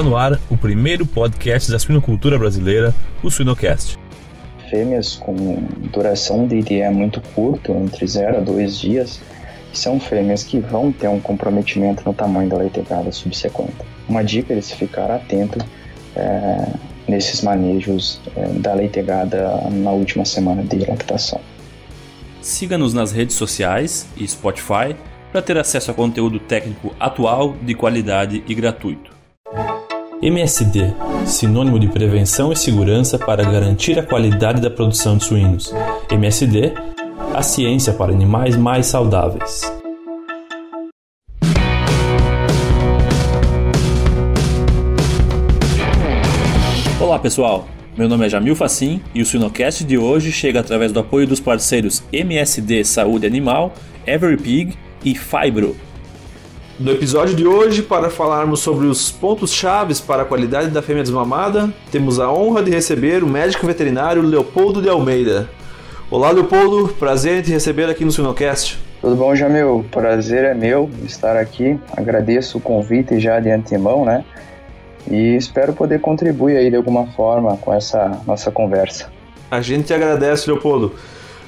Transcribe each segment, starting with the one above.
Está no ar o primeiro podcast da suinocultura brasileira, o Suinocast. Fêmeas com duração de IDE muito curto, entre 0 a 2 dias, são fêmeas que vão ter um comprometimento no tamanho da leitegada subsequente. Uma dica é se ficar atento é, nesses manejos é, da leitegada na última semana de lactação. Siga-nos nas redes sociais e Spotify para ter acesso a conteúdo técnico atual, de qualidade e gratuito. MSD sinônimo de prevenção e segurança para garantir a qualidade da produção de suínos. MSD a ciência para animais mais saudáveis. Olá pessoal, meu nome é Jamil Facim e o Suinocast de hoje chega através do apoio dos parceiros MSD Saúde Animal, Everypig e Fibro. No episódio de hoje, para falarmos sobre os pontos chaves para a qualidade da fêmea desmamada, temos a honra de receber o médico veterinário Leopoldo de Almeida. Olá Leopoldo, prazer em te receber aqui no Sinocast. Tudo bom, Jamil? Prazer é meu estar aqui. Agradeço o convite já de antemão, né? E espero poder contribuir aí de alguma forma com essa nossa conversa. A gente agradece, Leopoldo.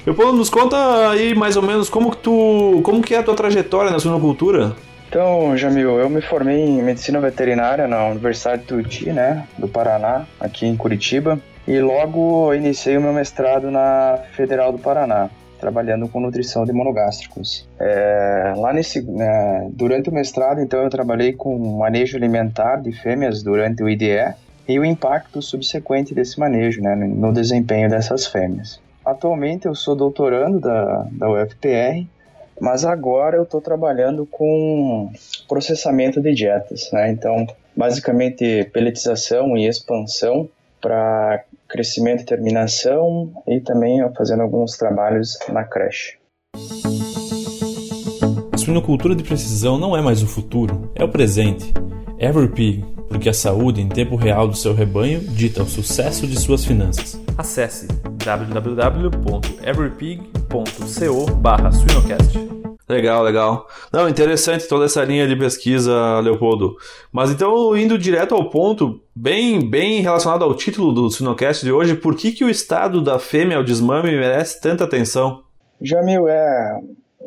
Leopoldo, nos conta aí mais ou menos como que tu, como que é a tua trajetória na suinocultura? Então, Jamil, eu me formei em medicina veterinária na Universidade Tuti, né, do Paraná, aqui em Curitiba, e logo iniciei o meu mestrado na Federal do Paraná, trabalhando com nutrição de monogástricos. É, lá nesse, né, durante o mestrado, então, eu trabalhei com manejo alimentar de fêmeas durante o IDE e o impacto subsequente desse manejo, né, no desempenho dessas fêmeas. Atualmente eu sou doutorando da, da UFPR, mas agora eu estou trabalhando com processamento de dietas, né? Então, basicamente pelletização e expansão para crescimento e terminação e também fazendo alguns trabalhos na creche. A suinocultura de precisão não é mais o futuro, é o presente. Everpig, porque a saúde em tempo real do seu rebanho dita o sucesso de suas finanças. Acesse www.everpig.co/suinocast. Legal, legal. Não, interessante toda essa linha de pesquisa, Leopoldo. Mas então, indo direto ao ponto, bem, bem relacionado ao título do Sinocast de hoje, por que, que o estado da fêmea ao desmame merece tanta atenção? Jamil, é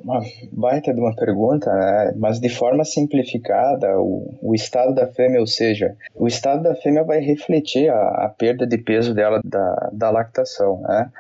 uma baita de uma pergunta, né? mas de forma simplificada, o, o estado da fêmea, ou seja, o estado da fêmea vai refletir a, a perda de peso dela da, da lactação, né?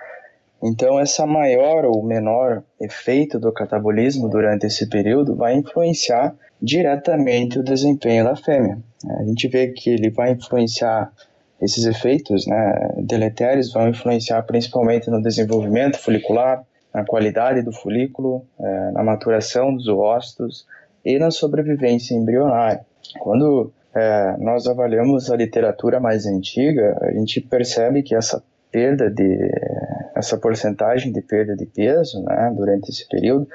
Então, essa maior ou menor efeito do catabolismo durante esse período vai influenciar diretamente o desempenho da fêmea. A gente vê que ele vai influenciar esses efeitos né, deletérios vão influenciar principalmente no desenvolvimento folicular, na qualidade do folículo, é, na maturação dos ócitos e na sobrevivência embrionária. Quando é, nós avaliamos a literatura mais antiga, a gente percebe que essa perda de essa porcentagem de perda de peso, né, durante esse período,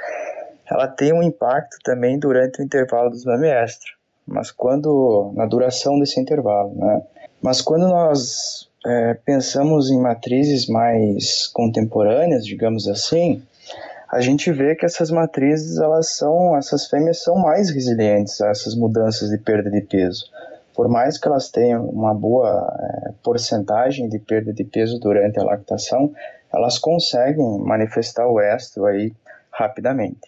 ela tem um impacto também durante o intervalo dos mamestros, mas quando na duração desse intervalo, né? Mas quando nós é, pensamos em matrizes mais contemporâneas, digamos assim, a gente vê que essas matrizes, elas são, essas fêmeas são mais resilientes a essas mudanças de perda de peso. Por mais que elas tenham uma boa é, porcentagem de perda de peso durante a lactação, elas conseguem manifestar o estro aí rapidamente.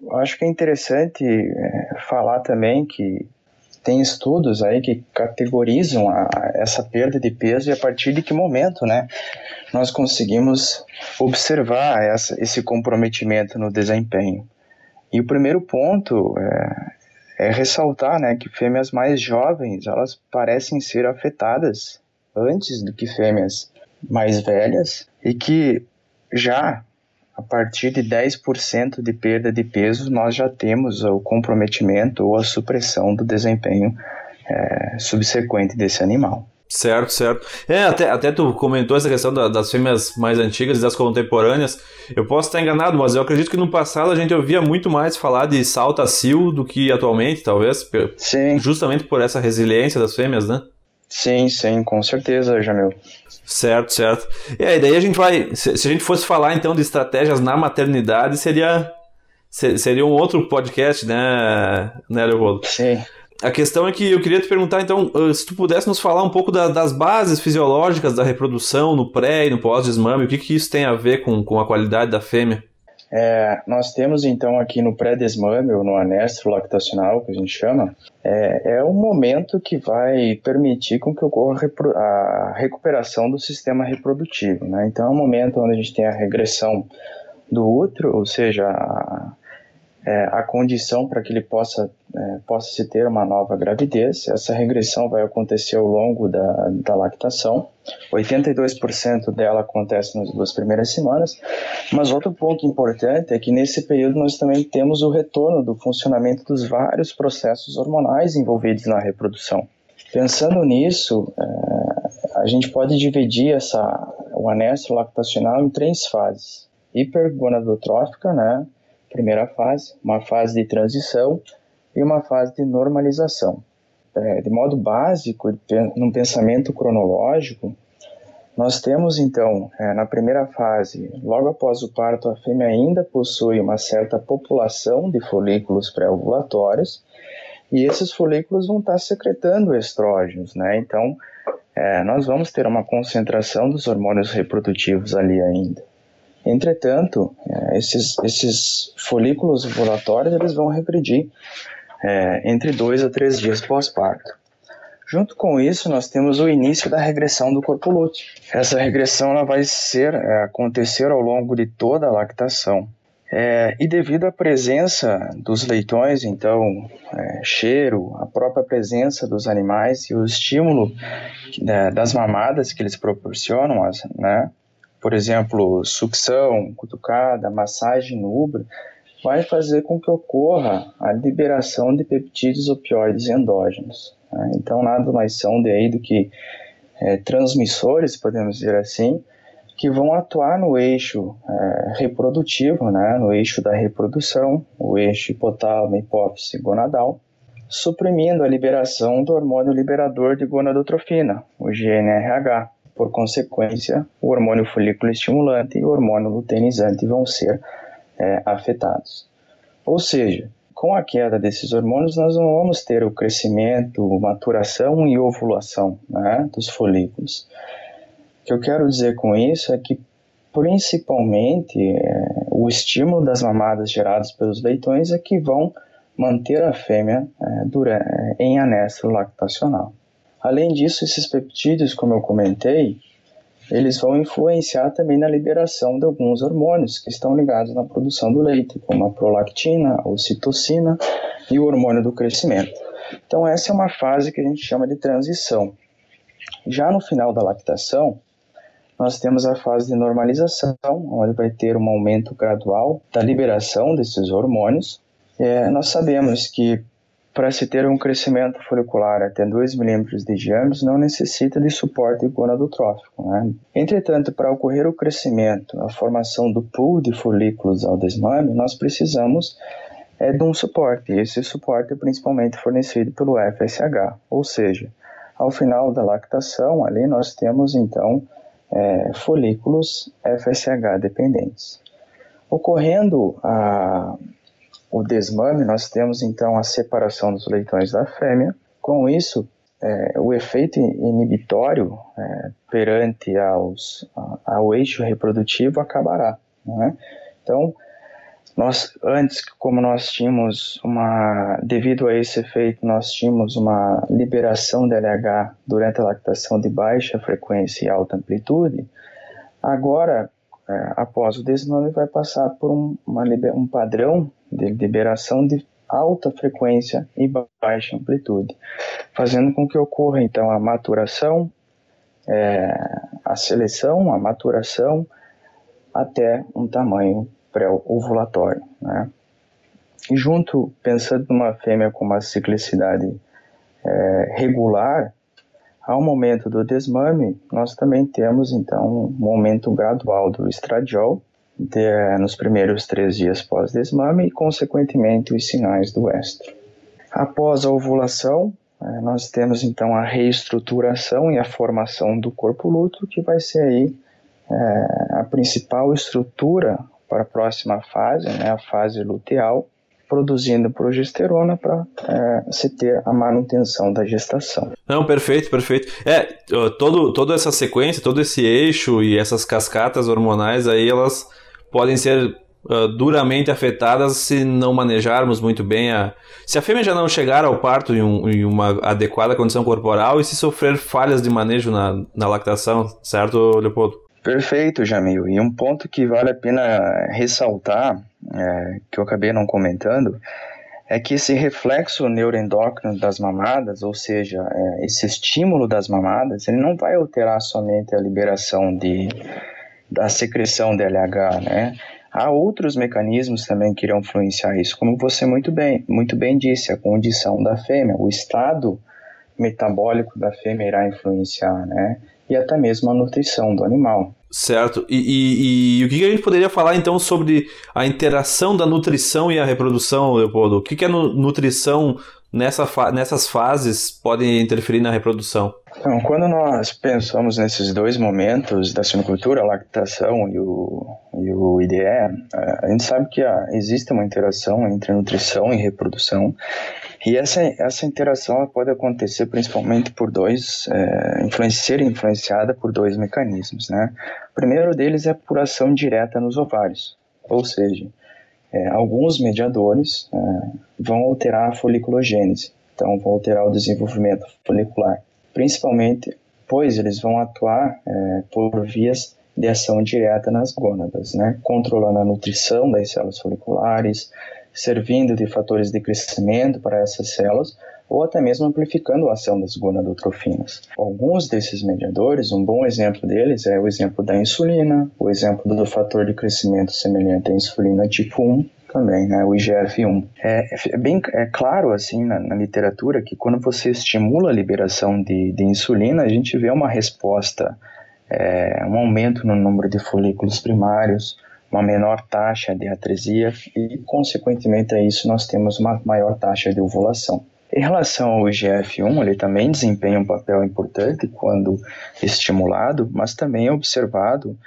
Eu acho que é interessante é, falar também que tem estudos aí que categorizam a, essa perda de peso e a partir de que momento, né, nós conseguimos observar essa, esse comprometimento no desempenho. E o primeiro ponto é, é ressaltar, né, que fêmeas mais jovens elas parecem ser afetadas antes do que fêmeas mais velhas e que já a partir de 10% de perda de peso, nós já temos o comprometimento ou a supressão do desempenho é, subsequente desse animal. Certo, certo. É, até, até tu comentou essa questão da, das fêmeas mais antigas e das contemporâneas. Eu posso estar enganado, mas eu acredito que no passado a gente ouvia muito mais falar de saltacil do que atualmente, talvez. Sim. Justamente por essa resiliência das fêmeas, né? Sim, sim, com certeza, Jamil. Certo, certo. E aí, daí a gente vai. Se, se, a gente fosse falar então de estratégias na maternidade, seria, seria um outro podcast, né, né Leopoldo? Sim. A questão é que eu queria te perguntar, então, ah, se tu pudesse nos falar um pouco da, das bases fisiológicas da reprodução no pré e no pós-desmame, o que, que isso tem a ver com, com a qualidade da fêmea? É, nós temos então aqui no pré-desmame, ou no anestro lactacional, que a gente chama, é, é um momento que vai permitir com que ocorra a recuperação do sistema reprodutivo. Né? Então é um momento onde a gente tem a regressão do útero, ou seja, a, é, a condição para que ele possa, é, possa se ter uma nova gravidez. Essa regressão vai acontecer ao longo da, da lactação. 82% dela acontece nas duas primeiras semanas. Mas outro ponto importante é que nesse período nós também temos o retorno do funcionamento dos vários processos hormonais envolvidos na reprodução. Pensando nisso, é, a gente pode dividir essa, o anestro lactacional em três fases. Hipergonadotrófica, né? Primeira fase, uma fase de transição e uma fase de normalização. É, de modo básico, num pensamento cronológico, nós temos então, é, na primeira fase, logo após o parto, a fêmea ainda possui uma certa população de folículos pré-ovulatórios e esses folículos vão estar secretando estrógenos, né? Então, é, nós vamos ter uma concentração dos hormônios reprodutivos ali ainda. Entretanto, é, esses, esses folículos ovulatórios eles vão regredir é, entre dois a três dias pós-parto. Junto com isso, nós temos o início da regressão do corpo lúteo. Essa regressão ela vai ser, é, acontecer ao longo de toda a lactação. É, e devido à presença dos leitões, então, é, cheiro, a própria presença dos animais e o estímulo é, das mamadas que eles proporcionam, né, por exemplo, sucção, cutucada, massagem no útero, vai fazer com que ocorra a liberação de peptídeos opioides endógenos. Né? Então, nada mais são de aí do que é, transmissores, podemos dizer assim, que vão atuar no eixo é, reprodutivo, né? no eixo da reprodução, o eixo hipotálamo, hipófise gonadal, suprimindo a liberação do hormônio liberador de gonadotrofina, o GNRH, por consequência, o hormônio folículo estimulante e o hormônio luteinizante vão ser é, afetados. Ou seja, com a queda desses hormônios, nós não vamos ter o crescimento, maturação e ovulação né, dos folículos. O que eu quero dizer com isso é que, principalmente, é, o estímulo das mamadas geradas pelos leitões é que vão manter a fêmea é, durante, em anestro lactacional. Além disso, esses peptídeos, como eu comentei, eles vão influenciar também na liberação de alguns hormônios que estão ligados na produção do leite, como a prolactina, a ocitocina e o hormônio do crescimento. Então, essa é uma fase que a gente chama de transição. Já no final da lactação, nós temos a fase de normalização, onde vai ter um aumento gradual da liberação desses hormônios. É, nós sabemos que para se ter um crescimento folicular até 2 milímetros de diâmetro, não necessita de suporte gonadotrófico. Né? Entretanto, para ocorrer o crescimento, a formação do pool de folículos ao desmame, nós precisamos é, de um suporte. Esse suporte é principalmente fornecido pelo FSH, ou seja, ao final da lactação, ali nós temos então é, folículos FSH dependentes. Ocorrendo a o desmame, nós temos então a separação dos leitões da fêmea. Com isso, é, o efeito inibitório é, perante aos, ao eixo reprodutivo acabará. Né? Então, nós antes, como nós tínhamos uma, devido a esse efeito, nós tínhamos uma liberação de LH durante a lactação de baixa frequência e alta amplitude, agora, é, após o desmame, vai passar por um, uma, um padrão de liberação de alta frequência e baixa amplitude, fazendo com que ocorra então a maturação, é, a seleção, a maturação até um tamanho pré-ovulatório. Né? E junto, pensando numa fêmea com uma ciclicidade é, regular, ao momento do desmame, nós também temos então um aumento gradual do estradiol, de, nos primeiros três dias pós-desmame e, consequentemente, os sinais do estro. Após a ovulação, é, nós temos então a reestruturação e a formação do corpo lúteo, que vai ser aí é, a principal estrutura para a próxima fase, né, a fase luteal, produzindo progesterona para é, se ter a manutenção da gestação. Não, perfeito, perfeito. É, todo, toda essa sequência, todo esse eixo e essas cascatas hormonais aí, elas podem ser uh, duramente afetadas se não manejarmos muito bem a. Se a fêmea já não chegar ao parto em, um, em uma adequada condição corporal e se sofrer falhas de manejo na, na lactação, certo, Leopoldo? Perfeito, Jamil. E um ponto que vale a pena ressaltar, é, que eu acabei não comentando, é que esse reflexo neuroendócrino das mamadas, ou seja, é, esse estímulo das mamadas, ele não vai alterar somente a liberação de, da secreção de LH, né? Há outros mecanismos também que irão influenciar isso, como você muito bem, muito bem disse, a condição da fêmea, o estado metabólico da fêmea irá influenciar, né? E até mesmo a nutrição do animal. Certo. E, e, e, o que a gente poderia falar então sobre a interação da nutrição e a reprodução, Leopoldo? O que, a nutrição nessa fa nessas fases pode interferir na reprodução? Então, quando nós pensamos nesses dois momentos da sinocultura, a lactação e o, e o IDE, a gente sabe que existe uma interação entre nutrição e reprodução, e essa, essa interação pode acontecer principalmente por dois, é, ser influenciada por dois mecanismos, né? O primeiro deles é por ação direta nos ovários, ou seja, é, alguns mediadores é, vão alterar a foliculogênese, então vão alterar o desenvolvimento folicular, principalmente pois eles vão atuar é, por vias de ação direta nas gônadas, né? controlando a nutrição das células foliculares, servindo de fatores de crescimento para essas células, ou até mesmo amplificando a ação das gonadotrofinas. Alguns desses mediadores, um bom exemplo deles é o exemplo da insulina, o exemplo do fator de crescimento semelhante à insulina tipo 1, também, né, o IGF-1. É, é, bem é claro, assim, na, na, literatura, que quando você estimula a liberação de, de insulina, a gente vê uma resposta, é, um aumento no número de folículos primários, uma menor taxa de atresia e, consequentemente a isso, nós temos uma maior taxa de ovulação. Em relação ao IGF-1, ele também desempenha um papel importante quando estimulado, mas também é observado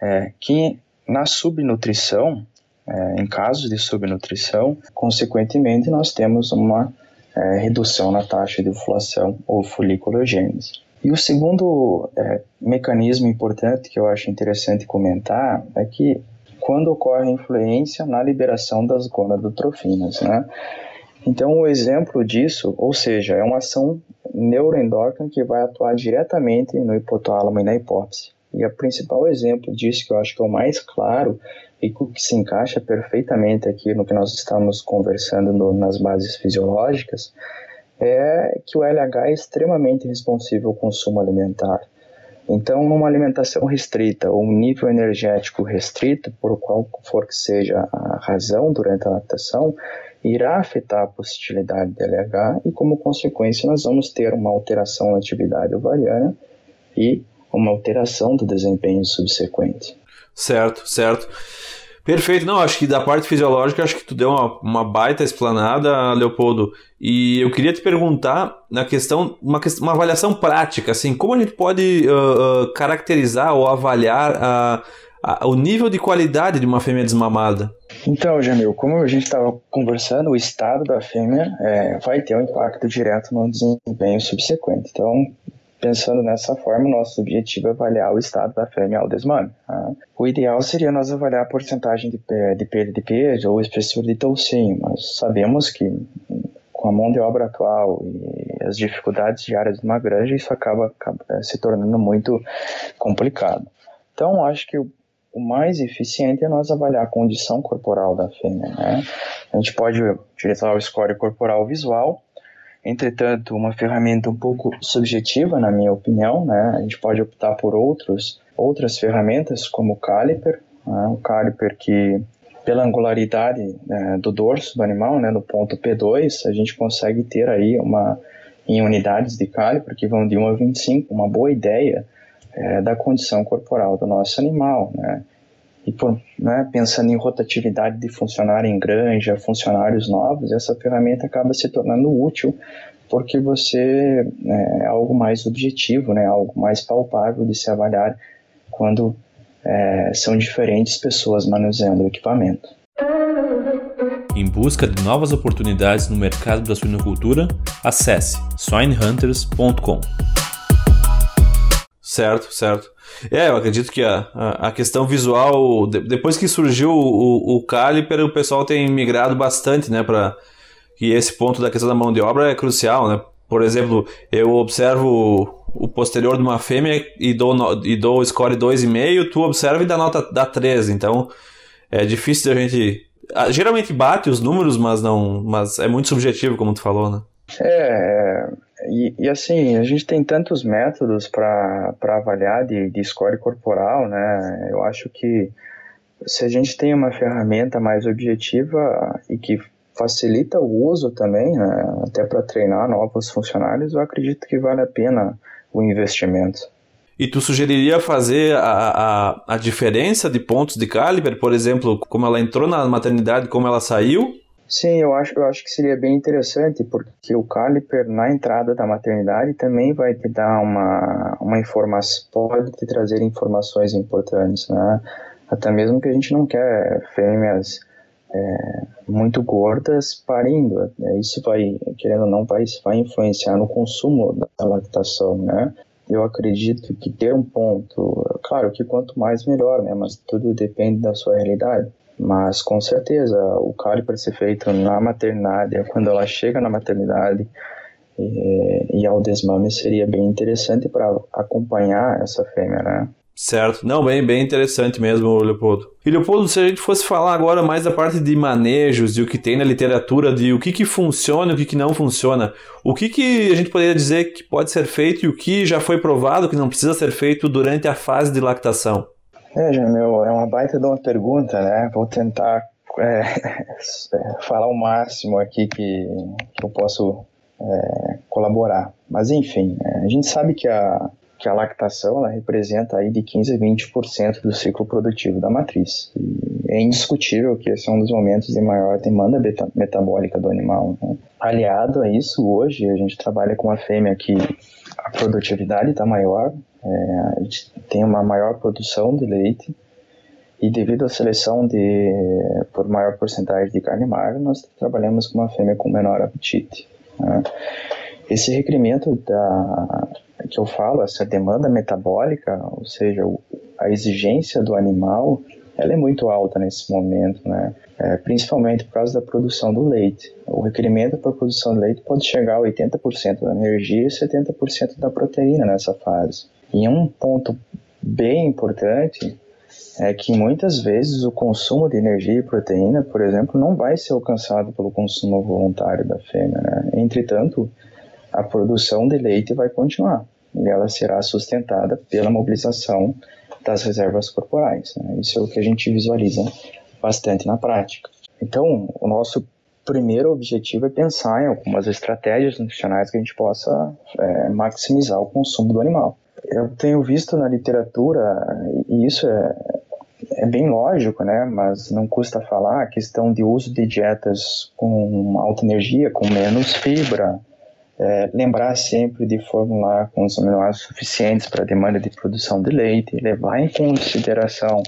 é, que na subnutrição, é, em casos de subnutrição, consequentemente nós temos uma é, redução na taxa de ovulação ou foliculogênese. E o segundo é, mecanismo importante que eu acho interessante comentar é que quando ocorre influência na liberação das gonadotrofinas, né? Então, o exemplo disso, ou seja, é uma ação neuroendócrina que vai atuar diretamente no hipotálamo e na hipófise. E o principal exemplo disso, que eu acho que é o mais claro e que se encaixa perfeitamente aqui no que nós estamos conversando no, nas bases fisiológicas, é que o LH é extremamente responsivo ao consumo alimentar. Então, numa alimentação restrita ou um nível energético restrito, por qual for que seja a razão durante a lactação, irá afetar a positividade de LH e, como consequência, nós vamos ter uma alteração na atividade ovariana e uma alteração do desempenho subsequente. Certo, certo. Perfeito, não, acho que da parte fisiológica, acho que tu deu uma, uma baita explanada, Leopoldo. E eu queria te perguntar na questão, uma, uma avaliação prática, assim, como a gente pode uh, uh, caracterizar ou avaliar a, a, o nível de qualidade de uma fêmea desmamada? Então, Jamil, como a gente estava conversando, o estado da fêmea é, vai ter um impacto direto no desempenho subsequente. Então, Pensando nessa forma, nosso objetivo é avaliar o estado da fêmea ao desmame. Tá? O ideal seria nós avaliar a porcentagem de, de perda de peso ou espessura de toucinho, mas sabemos que com a mão de obra atual e as dificuldades diárias de uma granja, isso acaba, acaba é, se tornando muito complicado. Então, acho que o, o mais eficiente é nós avaliar a condição corporal da fêmea. Né? A gente pode utilizar o score corporal visual, Entretanto, uma ferramenta um pouco subjetiva, na minha opinião, né? A gente pode optar por outros, outras ferramentas, como o caliper, né? o caliper que, pela angularidade né, do dorso do animal, né, no ponto P2, a gente consegue ter aí uma, em unidades de caliper que vão de 1 a 25, uma boa ideia é, da condição corporal do nosso animal, né? E por, né, pensando em rotatividade de funcionário em granja, funcionários novos, essa ferramenta acaba se tornando útil porque você né, é algo mais objetivo, né, algo mais palpável de se avaliar quando é, são diferentes pessoas manuseando o equipamento. Em busca de novas oportunidades no mercado da suinocultura, acesse swinehunters.com. Certo, certo. É, eu acredito que a, a, questão visual, de, depois que surgiu o, o, Caliper, o pessoal tem migrado bastante, né, para que esse ponto da questão da mão de obra é crucial, né? Por exemplo, eu observo o posterior de uma fêmea e dou, e dou score 2,5, tu observa e dá nota dá 3, então é difícil da gente... Geralmente bate os números, mas não mas é muito subjetivo, como tu falou, né? É, e, e, assim, a gente tem tantos métodos para avaliar de, de score corporal, né? Eu acho que se a gente tem uma ferramenta mais objetiva e que facilita o uso também, né? até para treinar novos funcionários, eu acredito que vale a pena o investimento. E tu sugeriria fazer a, a, a diferença de pontos de caliber, por exemplo, como ela entrou na maternidade, como ela saiu, Sim, eu acho, eu acho que seria bem interessante, porque o caliper na entrada da maternidade também vai te dar uma, uma informação, pode te trazer informações importantes, né? Até mesmo que a gente não quer fêmeas é, muito gordas parindo. Né? Isso vai, querendo ou não, vai, vai influenciar no consumo da lactação, né? Eu acredito que ter um ponto, claro que quanto mais melhor, né? Mas tudo depende da sua realidade. Mas com certeza o cálio para ser feito na maternidade, quando ela chega na maternidade e, e ao desmame seria bem interessante para acompanhar essa fêmea, né? Certo. Não, bem, bem interessante mesmo, Leopoldo. E Leopoldo, se a gente fosse falar agora mais da parte de manejos, de o que tem na literatura, de o que, que funciona e o que, que não funciona, o que, que a gente poderia dizer que pode ser feito e o que já foi provado que não precisa ser feito durante a fase de lactação? É, meu, é uma baita de uma pergunta, né? Vou tentar é, falar o máximo aqui que, que eu posso é, colaborar. Mas enfim, é, a gente sabe que a, que a lactação ela representa aí de 15 a 20% do ciclo produtivo da matriz. E é indiscutível que esse é um dos momentos de maior demanda metabólica do animal. Né? Aliado a isso, hoje a gente trabalha com uma fêmea que a produtividade está maior, é, a gente tem uma maior produção de leite e devido à seleção de por maior porcentagem de carne magra, nós trabalhamos com uma fêmea com menor apetite. Né? Esse requerimento da, que eu falo, essa demanda metabólica, ou seja, a exigência do animal, ela é muito alta nesse momento, né? É, principalmente por causa da produção do leite. O requerimento para a produção de leite pode chegar a 80% da energia e 70% da proteína nessa fase. E um ponto bem importante é que muitas vezes o consumo de energia e proteína, por exemplo, não vai ser alcançado pelo consumo voluntário da fêmea. Né? Entretanto, a produção de leite vai continuar e ela será sustentada pela mobilização das reservas corporais. Né? Isso é o que a gente visualiza bastante na prática. Então, o nosso primeiro objetivo é pensar em algumas estratégias nutricionais que a gente possa é, maximizar o consumo do animal eu tenho visto na literatura, e isso é, é bem lógico, né? Mas não custa falar a questão de uso de dietas com alta energia, com menos fibra. É, lembrar sempre de formular com os aminoácidos suficientes para a demanda de produção de leite, levar em consideração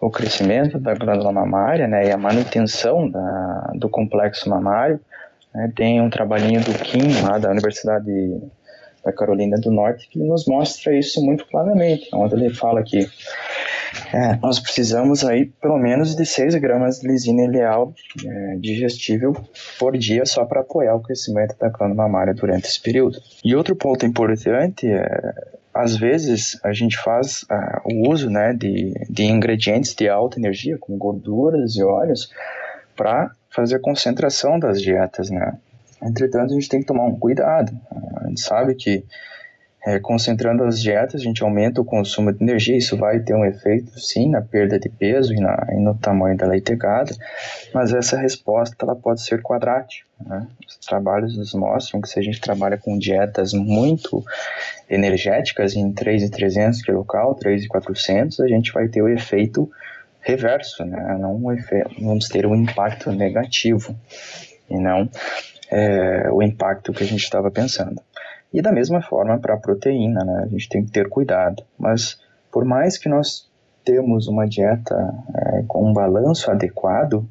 o crescimento da glândula mamária né, e a manutenção da, do complexo mamário. Né, tem um trabalhinho do Kim, lá da Universidade da Carolina do Norte, que nos mostra isso muito claramente, onde ele fala que é, nós precisamos aí pelo menos de 6 gramas de lisina ileal é, digestível por dia só para apoiar o crescimento da glândula mamária durante esse período. E outro ponto importante é às vezes a gente faz uh, o uso né, de, de ingredientes de alta energia, como gorduras e óleos, para fazer a concentração das dietas, né? Entretanto, a gente tem que tomar um cuidado. A gente sabe que é, concentrando as dietas, a gente aumenta o consumo de energia, isso vai ter um efeito, sim, na perda de peso e, na, e no tamanho da leitegada, mas essa resposta ela pode ser quadrática. Né? Os trabalhos nos mostram que se a gente trabalha com dietas muito energéticas, em 3,300 kcal, 3,400, a gente vai ter o efeito reverso, né? não um vamos ter um impacto negativo e não é, o impacto que a gente estava pensando. E da mesma forma para a proteína, né? A gente tem que ter cuidado. Mas por mais que nós temos uma dieta é, com um balanço adequado,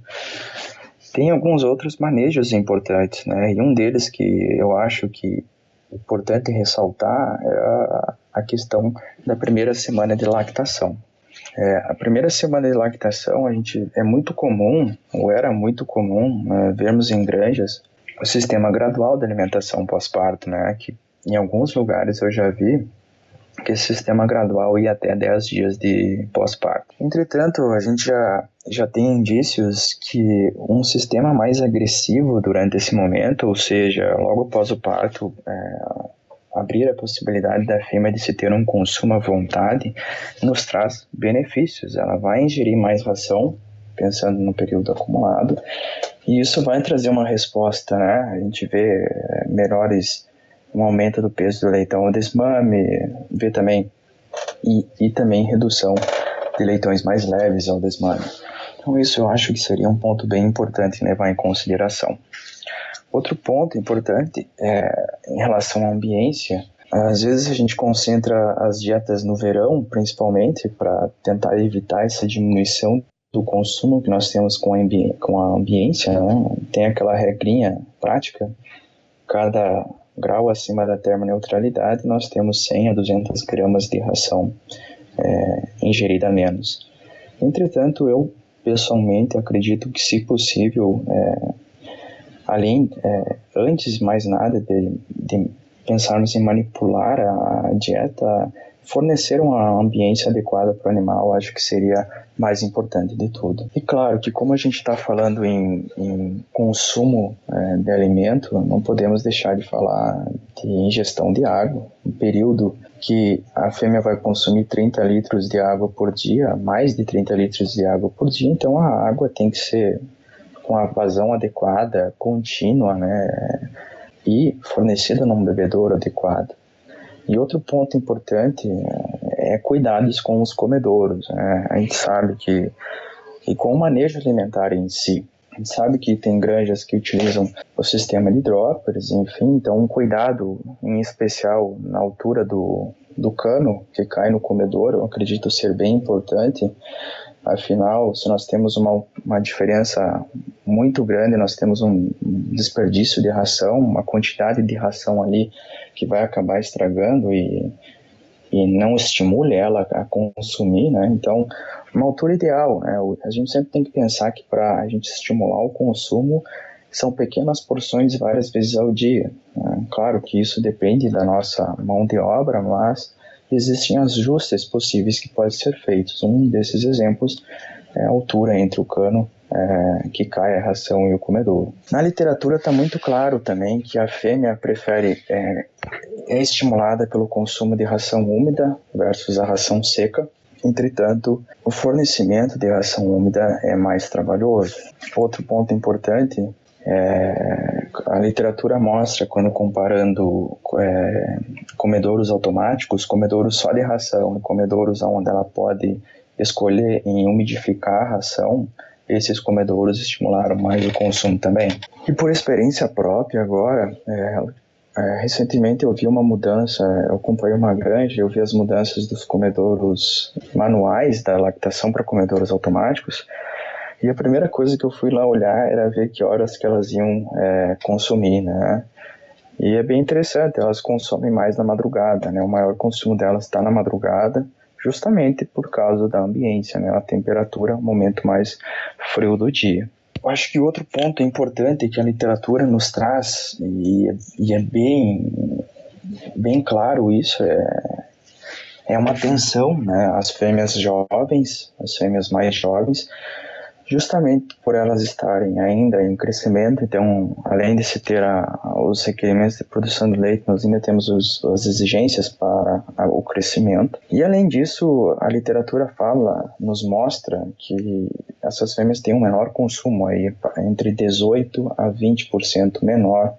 Tem alguns outros manejos importantes, né? E um deles que eu acho que é importante ressaltar é a, a questão da primeira semana de lactação. É, a primeira semana de lactação, a gente é muito comum, ou era muito comum, né, vermos em granjas o sistema gradual de alimentação pós-parto, né? Que em alguns lugares eu já vi que esse sistema gradual ia até 10 dias de pós-parto. Entretanto, a gente já, já tem indícios que um sistema mais agressivo durante esse momento, ou seja, logo após o parto, é, abrir a possibilidade da fêmea de se ter um consumo à vontade, nos traz benefícios. Ela vai ingerir mais ração, pensando no período acumulado, e isso vai trazer uma resposta, né? A gente vê é, melhores um aumento do peso do leitão desmame, vê também e, e também redução de leitões mais leves ao desmame. Então isso eu acho que seria um ponto bem importante levar em consideração. Outro ponto importante é em relação à ambiência. Às vezes a gente concentra as dietas no verão, principalmente, para tentar evitar essa diminuição do consumo que nós temos com a, ambi com a ambiência. Né? Tem aquela regrinha prática, cada grau acima da termoneutralidade, nós temos 100 a 200 gramas de ração é, ingerida a menos. Entretanto, eu pessoalmente acredito que, se possível, é, além, é, antes mais nada de, de pensarmos em manipular a dieta, fornecer uma ambiência adequada para o animal, acho que seria mais importante de tudo. E claro que como a gente está falando em, em consumo é, de alimento, não podemos deixar de falar de ingestão de água. Um período que a fêmea vai consumir 30 litros de água por dia, mais de 30 litros de água por dia, então a água tem que ser com a vazão adequada, contínua, né, e fornecida num bebedouro adequado. E outro ponto importante é cuidados com os comedouros. Né? A gente sabe que, e com o manejo alimentar em si, a gente sabe que tem granjas que utilizam o sistema de droppers, enfim, então um cuidado em especial na altura do, do cano que cai no comedor, eu acredito ser bem importante. Afinal, se nós temos uma, uma diferença muito grande, nós temos um desperdício de ração, uma quantidade de ração ali que vai acabar estragando e e não estimule ela a consumir, né? Então, uma altura ideal, né? A gente sempre tem que pensar que para a gente estimular o consumo são pequenas porções várias vezes ao dia. Né? Claro que isso depende da nossa mão de obra, mas existem ajustes possíveis que podem ser feitos. Um desses exemplos é a altura entre o cano é, que cai a ração e o comedouro. Na literatura está muito claro também que a fêmea prefere é, é estimulada pelo consumo de ração úmida versus a ração seca. Entretanto, o fornecimento de ração úmida é mais trabalhoso. Outro ponto importante é, a literatura mostra, quando comparando é, comedouros automáticos, comedouros só de ração e comedouros onde ela pode escolher em umidificar a ração, esses comedouros estimularam mais o consumo também. E por experiência própria agora, é, é, recentemente eu vi uma mudança, eu acompanhei uma granja, eu vi as mudanças dos comedouros manuais da lactação para comedouros automáticos, e a primeira coisa que eu fui lá olhar era ver que horas que elas iam é, consumir, né? E é bem interessante, elas consomem mais na madrugada, né? O maior consumo delas está na madrugada, justamente por causa da ambiência, né? A temperatura, o momento mais frio do dia. Eu acho que outro ponto importante que a literatura nos traz, e, e é bem, bem claro isso, é, é uma atenção né, às fêmeas jovens, às fêmeas mais jovens, justamente por elas estarem ainda em crescimento, então, além de se ter a, os requerimentos de produção de leite, nós ainda temos os, as exigências para a, o crescimento. E além disso, a literatura fala, nos mostra que essas fêmeas têm um menor consumo, aí, entre 18% a 20% menor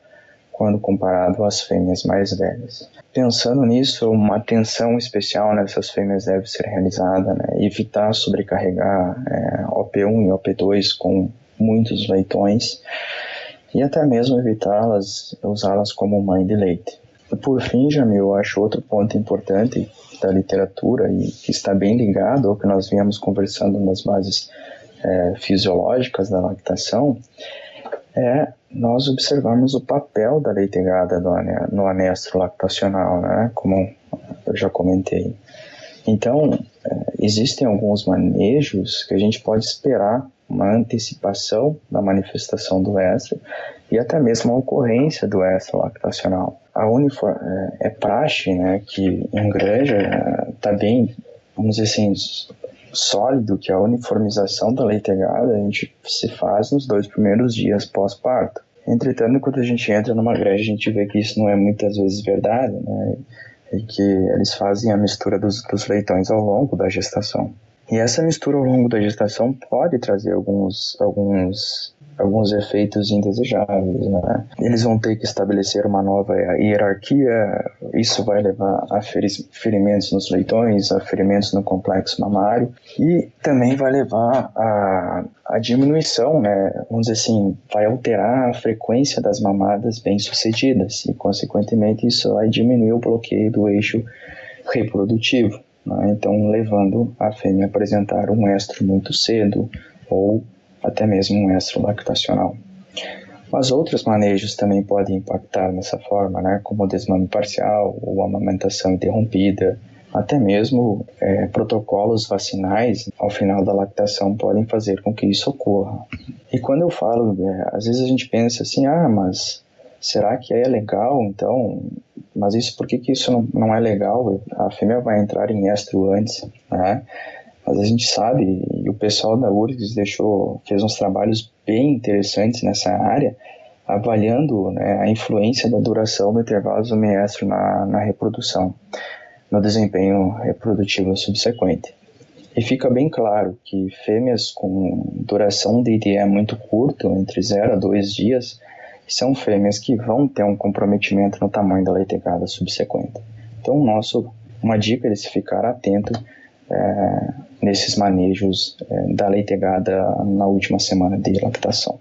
quando comparado às fêmeas mais velhas. Pensando nisso, uma atenção especial nessas fêmeas deve ser realizada, né? evitar sobrecarregar é, OP1 e OP2 com muitos leitões e até mesmo evitá-las, usá-las como mãe de leite. E por fim, Jamil, eu acho outro ponto importante da literatura e que está bem ligado ao que nós viemos conversando nas bases é, fisiológicas da lactação é nós observarmos o papel da leitegada no, no anestro lactacional, né? Como eu já comentei. Então, é, existem alguns manejos que a gente pode esperar uma antecipação da manifestação do estro e até mesmo a ocorrência do estro lactacional. A uniform, é, é praxe né, que em granja está bem, vamos dizer assim, sólido que a uniformização da leitegada a gente se faz nos dois primeiros dias pós-parto. Entretanto, quando a gente entra numa granja, a gente vê que isso não é muitas vezes verdade, né? E que eles fazem a mistura dos, dos leitões ao longo da gestação. E essa mistura ao longo da gestação pode trazer alguns, alguns alguns efeitos indesejáveis, né? Eles vão ter que estabelecer uma nova hierarquia, isso vai levar a ferimentos nos leitões, a ferimentos no complexo mamário e também vai levar a, a diminuição, né? Vamos dizer assim, vai alterar a frequência das mamadas bem-sucedidas e, consequentemente, isso vai diminuir o bloqueio do eixo reprodutivo. Né? Então, levando a fêmea a apresentar um estro muito cedo ou até mesmo um estro lactacional. Mas outros manejos também podem impactar nessa forma, né, como o desmame parcial ou amamentação interrompida, até mesmo é, protocolos vacinais ao final da lactação podem fazer com que isso ocorra. E quando eu falo, é, às vezes a gente pensa assim, ah, mas será que é legal então? Mas isso, por que, que isso não, não é legal? A fêmea vai entrar em estro antes, né? Mas a gente sabe, e o pessoal da URGS deixou, fez uns trabalhos bem interessantes nessa área, avaliando né, a influência da duração do intervalo isomiestro na, na reprodução, no desempenho reprodutivo subsequente. E fica bem claro que fêmeas com duração de IDE muito curto, entre 0 a 2 dias, são fêmeas que vão ter um comprometimento no tamanho da leitegada subsequente. Então, nosso, uma dica é de se ficar atento é, nesses manejos é, da leitegada na última semana de lactação.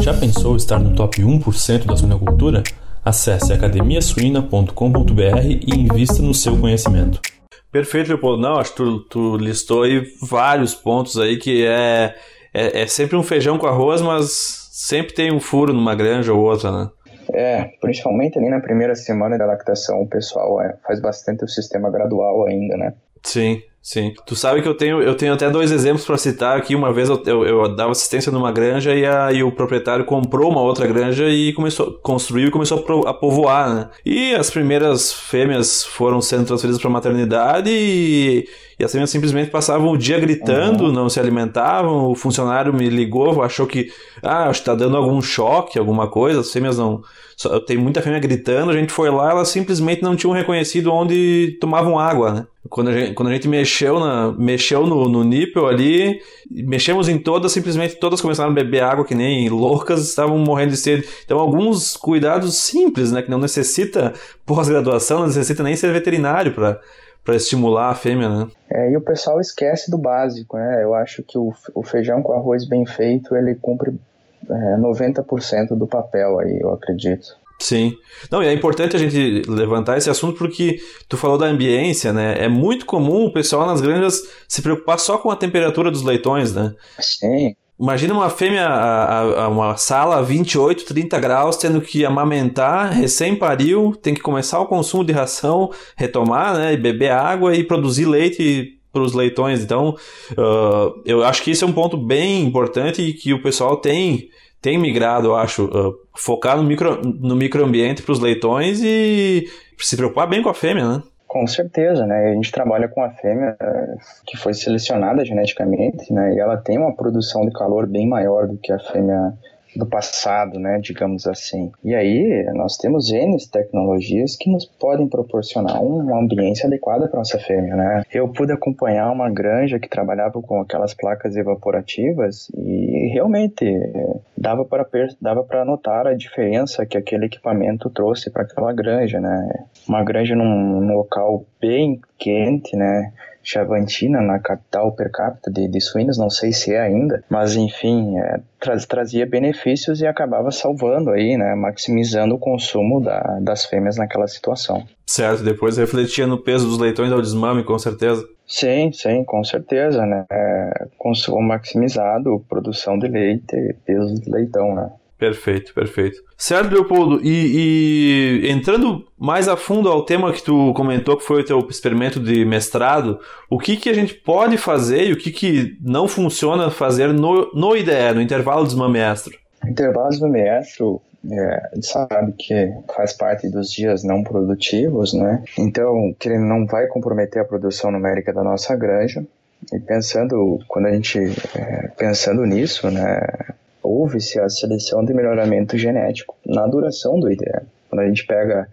Já pensou estar no top 1% da suinocultura? Acesse academiasuina.com.br e invista no seu conhecimento. Perfeito, Leopoldo. Não, acho que tu, tu listou aí vários pontos aí que é, é, é sempre um feijão com arroz, mas sempre tem um furo numa granja ou outra, né? É, principalmente ali na primeira semana da lactação, o pessoal é, faz bastante o sistema gradual ainda, né? Sim, sim. Tu sabe que eu tenho, eu tenho até dois exemplos para citar aqui. Uma vez eu, eu, eu, dava assistência numa granja e, a, e o proprietário comprou uma outra granja e começou, construiu e começou a, povoar, né? E as primeiras fêmeas foram sendo transferidas para maternidade e, e as fêmeas simplesmente passavam o dia gritando, uhum. não se alimentavam. O funcionário me ligou, achou que, ah, acho que tá dando algum choque, alguma coisa. As fêmeas não. Só, tem muita fêmea gritando. A gente foi lá, elas simplesmente não tinham reconhecido onde tomavam água, né? Quando a gente, quando a gente mexeu, na, mexeu no, no nípel ali, mexemos em todas, simplesmente todas começaram a beber água que nem loucas, estavam morrendo de sede. Então, alguns cuidados simples, né? Que não necessita pós-graduação, não necessita nem ser veterinário para para estimular a fêmea, né? É, e o pessoal esquece do básico, né? Eu acho que o, o feijão com arroz bem feito, ele cumpre é, 90% do papel aí, eu acredito. Sim. Não, e é importante a gente levantar esse assunto porque tu falou da ambiência, né? É muito comum o pessoal nas granjas se preocupar só com a temperatura dos leitões, né? Sim. Imagina uma fêmea, a, a, uma sala a 28, 30 graus, tendo que amamentar, recém-pariu, tem que começar o consumo de ração, retomar, né? E beber água e produzir leite para os leitões. Então, uh, eu acho que isso é um ponto bem importante e que o pessoal tem tem migrado, eu acho, uh, focar no, micro, no microambiente para os leitões e se preocupar bem com a fêmea, né? Com certeza, né? A gente trabalha com a fêmea eh, que foi selecionada geneticamente, né? E ela tem uma produção de calor bem maior do que a fêmea do passado, né, digamos assim. E aí nós temos N tecnologias que nos podem proporcionar uma ambiência adequada para nossa fêmea, né? Eu pude acompanhar uma granja que trabalhava com aquelas placas evaporativas e realmente dava para dava para notar a diferença que aquele equipamento trouxe para aquela granja, né? Uma granja num, num local bem quente, né? Chavantina, na capital per capita de, de suínos, não sei se é ainda, mas enfim, é, tra trazia benefícios e acabava salvando aí, né, maximizando o consumo da, das fêmeas naquela situação. Certo, depois refletia no peso dos leitões ao desmame, com certeza. Sim, sim, com certeza, né? É, consumo maximizado, produção de leite, peso de leitão, né? Perfeito, perfeito. Certo, Leopoldo, e, e, entrando mais a fundo ao tema que tu comentou, que foi o teu experimento de mestrado, o que, que a gente pode fazer e o que, que não funciona fazer no, no IDE, no intervalo desmame-estro? Intervalo desmame-estro, é, a gente sabe que faz parte dos dias não produtivos, né? Então, que ele não vai comprometer a produção numérica da nossa granja. E pensando, quando a gente, é, pensando nisso, né, houve-se a seleção de melhoramento genético na duração do IDE. Quando a gente pega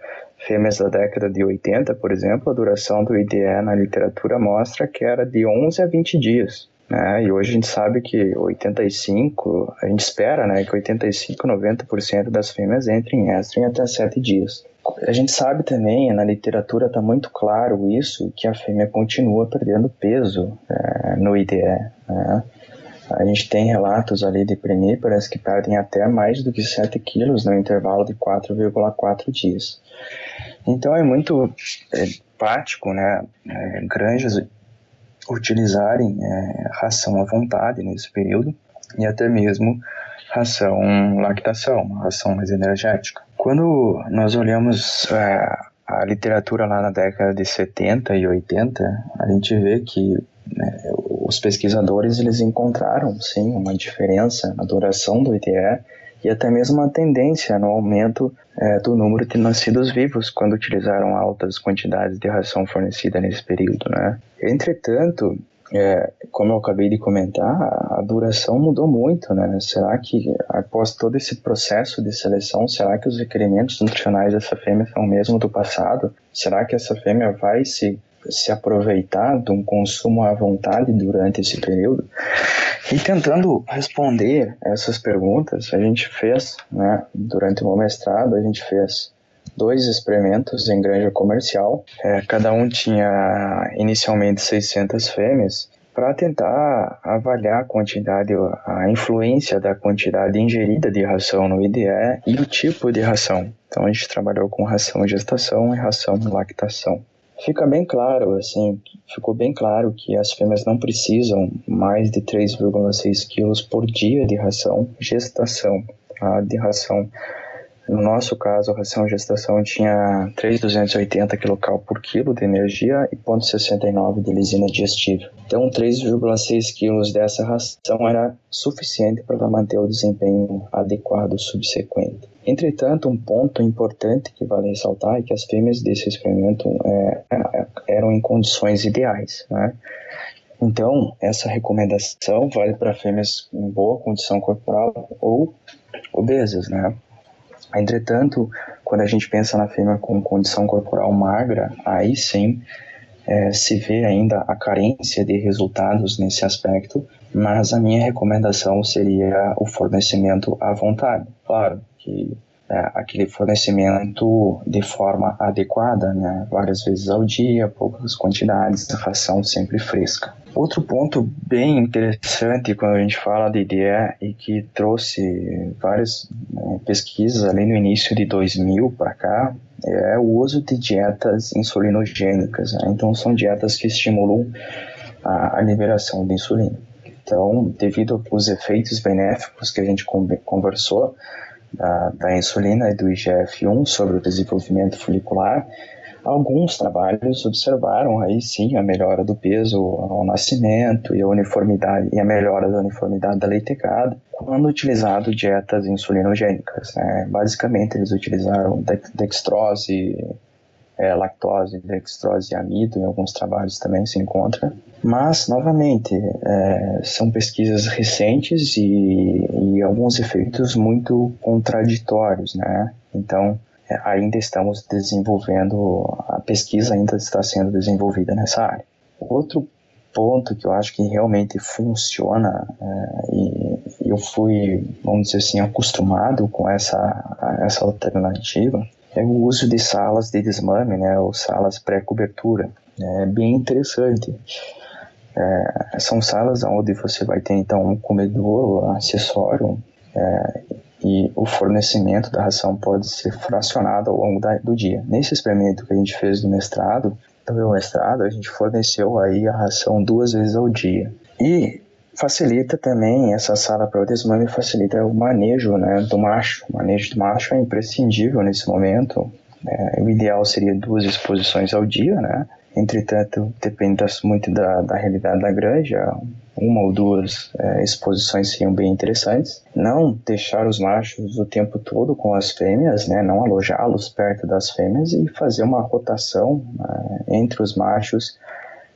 fêmeas da década de 80, por exemplo, a duração do IDE na literatura mostra que era de 11 a 20 dias. Né? E hoje a gente sabe que 85, a gente espera né, que 85, 90% das fêmeas entrem em estro em até 7 dias. A gente sabe também, na literatura está muito claro isso, que a fêmea continua perdendo peso é, no IDE. Né? A gente tem relatos ali de primíparas que perdem até mais do que 7 quilos no intervalo de 4,4 dias. Então é muito é, prático, né, é, granjas utilizarem é, ração à vontade nesse período e até mesmo ração lactação, uma ração mais energética. Quando nós olhamos é, a literatura lá na década de 70 e 80, a gente vê que né, os pesquisadores eles encontraram sim uma diferença na duração do ITE e até mesmo uma tendência no aumento é, do número de nascidos vivos quando utilizaram altas quantidades de ração fornecida nesse período, né? Entretanto, é, como eu acabei de comentar, a duração mudou muito, né? Será que após todo esse processo de seleção, será que os requerimentos nutricionais dessa fêmea são mesmo do passado? Será que essa fêmea vai se se aproveitar de um consumo à vontade durante esse período. E tentando responder essas perguntas, a gente fez, né, durante o meu mestrado, a gente fez dois experimentos em granja comercial. É, cada um tinha inicialmente 600 fêmeas para tentar avaliar a quantidade, a influência da quantidade ingerida de ração no IDE e o tipo de ração. Então a gente trabalhou com ração gestação e ração lactação fica bem claro, assim, ficou bem claro que as fêmeas não precisam mais de 3,6 quilos por dia de ração gestação, tá? de ração no nosso caso, a ração gestação tinha 3,280 kcal por quilo de energia e 0,69 de lisina digestível. Então, 3,6 kg dessa ração era suficiente para manter o desempenho adequado subsequente. Entretanto, um ponto importante que vale ressaltar é que as fêmeas desse experimento é, é eram em condições ideais. Né? Então, essa recomendação vale para fêmeas em boa condição corporal ou obesas, né? Entretanto, quando a gente pensa na fêmea com condição corporal magra, aí sim é, se vê ainda a carência de resultados nesse aspecto, mas a minha recomendação seria o fornecimento à vontade. Claro que é, aquele fornecimento de forma adequada, né, várias vezes ao dia, poucas quantidades, ração sempre fresca. Outro ponto bem interessante quando a gente fala de IDE e que trouxe várias né, pesquisas ali no início de 2000 para cá é o uso de dietas insulinogênicas. Né? Então, são dietas que estimulam a, a liberação de insulina. Então, devido aos efeitos benéficos que a gente conversou da, da insulina e do IGF-1 sobre o desenvolvimento folicular, Alguns trabalhos observaram aí sim a melhora do peso ao nascimento e a uniformidade e a melhora da uniformidade da leitecada quando utilizado dietas insulinogênicas. Né? Basicamente eles utilizaram dextrose, é, lactose, dextrose e amido, em alguns trabalhos também se encontra. Mas, novamente, é, são pesquisas recentes e, e, alguns efeitos muito contraditórios, né? Então, ainda estamos desenvolvendo, a pesquisa ainda está sendo desenvolvida nessa área. Outro ponto que eu acho que realmente funciona é, e eu fui, vamos dizer assim, acostumado com essa, essa alternativa é o uso de salas de desmame, né, ou salas pré-cobertura. É bem interessante. É, são salas onde você vai ter então um comedor acessório é, e o fornecimento da ração pode ser fracionado ao longo da, do dia. Nesse experimento que a gente fez do mestrado, do meu mestrado, a gente forneceu aí a ração duas vezes ao dia. E facilita também essa sala para o desmame facilita o manejo né, do macho. O manejo do macho é imprescindível nesse momento. É, o ideal seria duas exposições ao dia, né? Entretanto, depende muito da, da realidade da granja. Uma ou duas é, exposições seriam bem interessantes. Não deixar os machos o tempo todo com as fêmeas, né? não alojá-los perto das fêmeas e fazer uma rotação é, entre os machos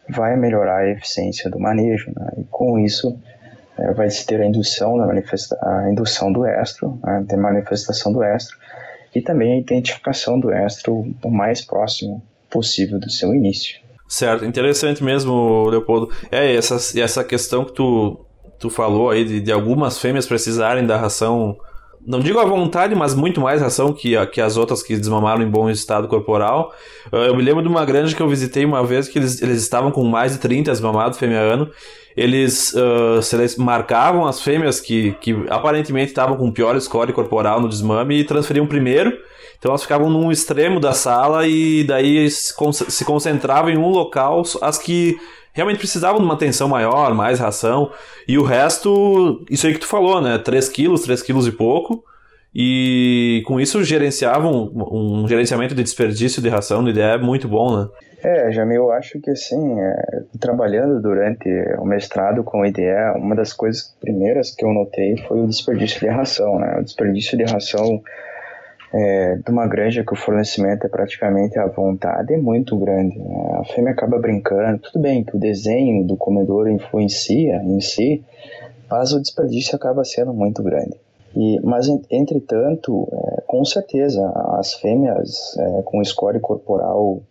vai melhorar a eficiência do manejo. Né? E com isso, é, vai se ter a indução, da manifesta a indução do estro, né? ter manifestação do estro e também a identificação do estro o mais próximo possível do seu início. Certo, interessante mesmo, Leopoldo. É, essa, essa questão que tu, tu falou aí de, de algumas fêmeas precisarem da ração, não digo à vontade, mas muito mais ração que, que as outras que desmamaram em bom estado corporal. Ah, eu me lembro de uma granja que eu visitei uma vez que eles, eles estavam com mais de 30 desmamados fêmea ano. Eles uh, marcavam as fêmeas que, que aparentemente estavam com pior score corporal no desmame e transferiam primeiro então elas ficavam num extremo da sala e daí se concentravam em um local, as que realmente precisavam de uma atenção maior, mais ração, e o resto, isso aí que tu falou, né? 3 quilos, 3 quilos e pouco, e com isso gerenciavam um, um gerenciamento de desperdício de ração, de ideia é muito bom, né? É, Jamil, eu acho que assim, é, trabalhando durante o mestrado com o IDE, uma das coisas primeiras que eu notei foi o desperdício de ração, né? O desperdício de ração é, de uma granja que o fornecimento é praticamente à vontade é muito grande. Né? A fêmea acaba brincando, tudo bem que o desenho do comedor influencia em si, mas o desperdício acaba sendo muito grande. E, mas, entretanto, é, com certeza, as fêmeas é, com score corporal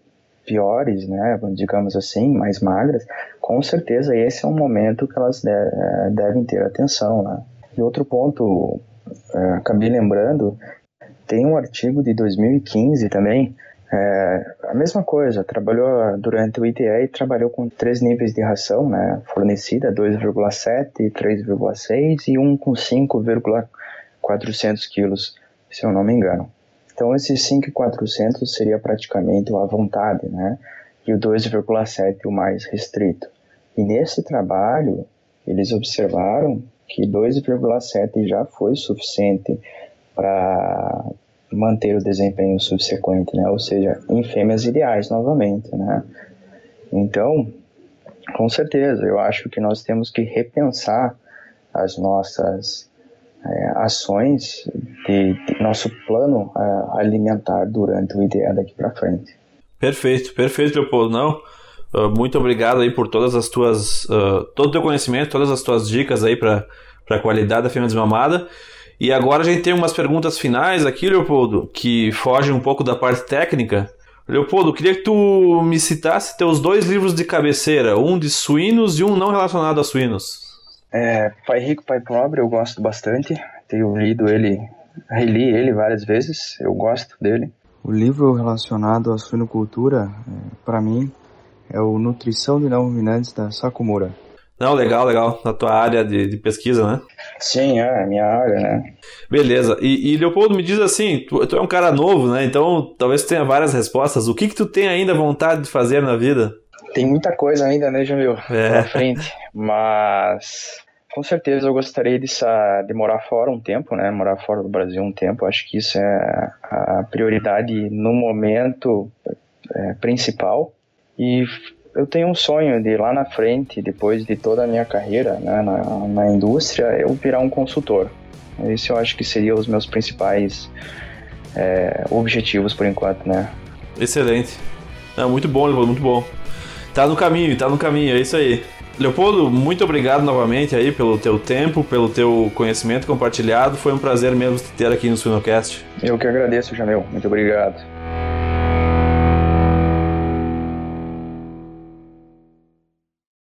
piores, né, digamos assim, mais magras, com certeza esse é um momento que elas de, é, devem ter atenção. Né? E outro ponto, é, acabei lembrando, tem um artigo de 2015 também, é, a mesma coisa, trabalhou durante o ITE e trabalhou com três níveis de ração né, fornecida, 2,7, 3,6 e um com 5,400 quilos, se eu não me engano. Então esses 5,400 seria praticamente à vontade, né? E o 2,7 o mais restrito. E nesse trabalho, eles observaram que 2,7 já foi suficiente para manter o desempenho subsequente, né? Ou seja, em fêmeas ideais novamente, né? Então, com certeza, eu acho que nós temos que repensar as nossas é, ações de, de, nosso plano é, alimentar durante o IDE daqui para frente. Perfeito, perfeito, Leopoldo. Não, uh, muito obrigado aí por todas as tuas, uh, todo o teu conhecimento, todas as tuas dicas aí para a qualidade da fêmea desmamada. E agora a gente tem umas perguntas finais aqui, Leopoldo, que fogem um pouco da parte técnica. Leopoldo, queria que tu me citasse teus dois livros de cabeceira, um de suínos e um não relacionado a suínos. É, Pai Rico, Pai Pobre, eu gosto bastante. Tenho lido ele, reli ele várias vezes, eu gosto dele. O livro relacionado à suinocultura, é, para mim, é o Nutrição de Não Ruminantes da Sakumura. Não, legal, legal. Na tua área de, de pesquisa, né? Sim, é, minha área, né? Beleza. E, e, Leopoldo, me diz assim, tu, tu, é um cara novo, né? Então talvez tu tenha várias respostas. O que que tu tem ainda vontade de fazer na vida? Tem muita coisa ainda, né, Jamil? É. Pela frente. Mas com certeza eu gostaria de, de morar fora um tempo, né? Morar fora do Brasil um tempo. Acho que isso é a prioridade no momento é, principal. E eu tenho um sonho de lá na frente, depois de toda a minha carreira né, na, na indústria, eu virar um consultor. Esse eu acho que seriam os meus principais é, objetivos por enquanto, né? Excelente. Não, muito bom, Leopoldo, muito bom. Tá no caminho, tá no caminho, é isso aí. Leopoldo, muito obrigado novamente aí pelo teu tempo, pelo teu conhecimento compartilhado. Foi um prazer mesmo te ter aqui no Suinocast. Eu que agradeço, Jamil. Muito obrigado.